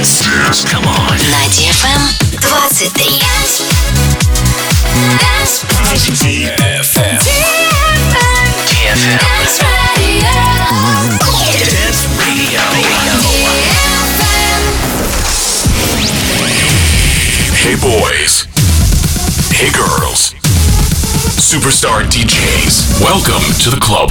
Dance. Dance. Come on. На DFM 23. DFM. DFM. Dance Radio. Hey boys. Hey girls. Superstar DJs. Welcome to the club.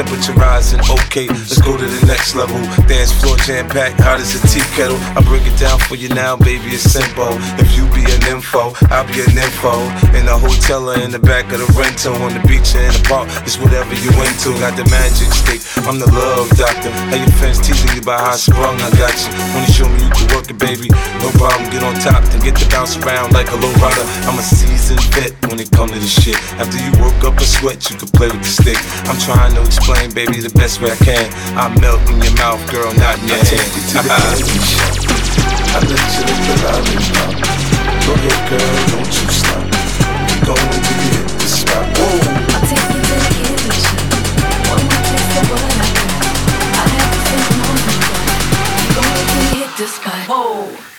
Temperature rising, okay, let's go to the next level. Dance floor jam packed, hot as a tea kettle. I break it down for you now, baby, it's simple. If you be an info, I'll be an info. In the hotel or in the back of the rental, on the beach or in the park, it's whatever you into. Got the magic stick, I'm the love doctor. How your fans teasing you about how sprung, I got you. When you show me you can work it, baby, no problem. Get on top, then get to bounce around like a low rider. I'm a seasoned vet when it come to this shit. After you work up a sweat, you can play with the stick. I'm trying to explain, baby, the best way I can. I melt in your mouth, girl, not in your hand. I let you lick the lollipop. Go ahead, girl, don't you stop. We gon' to hit the spot. Whoa. I'll take you to the candy shop. One more taste of what I got. I have to say more than that. You gon' make me hit the spot. Whoa.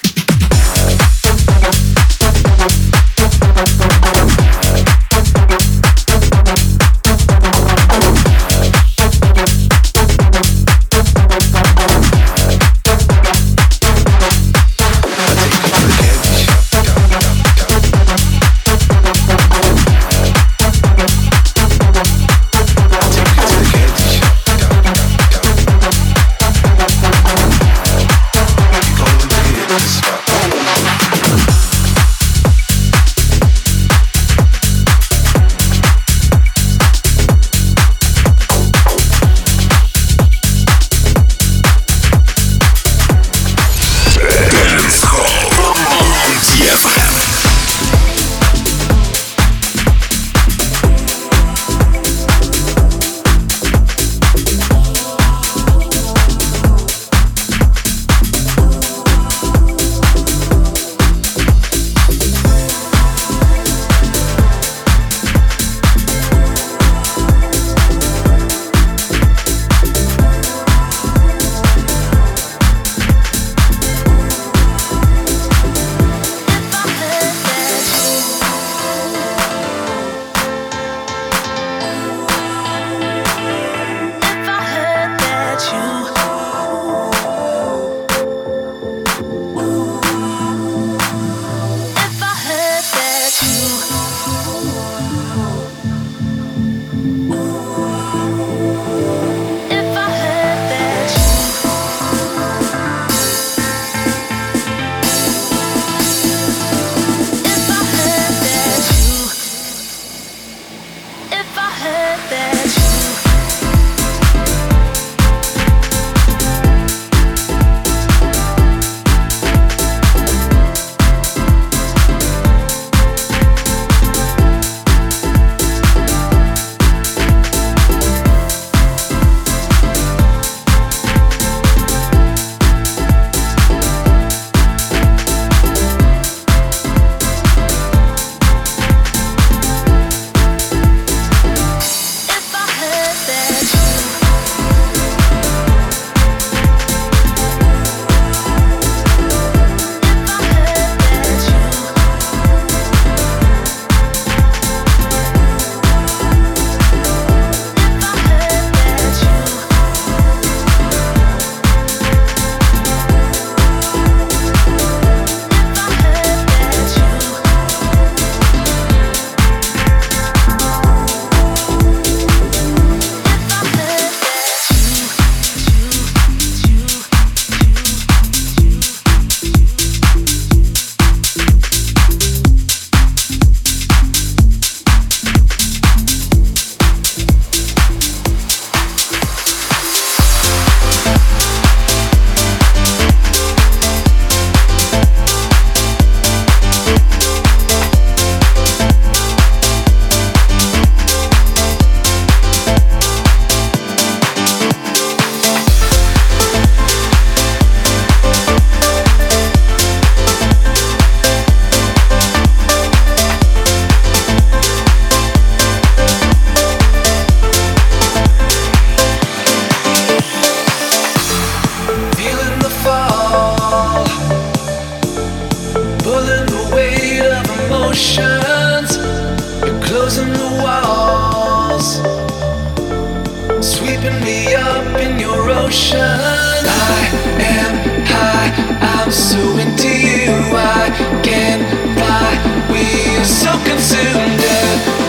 consumed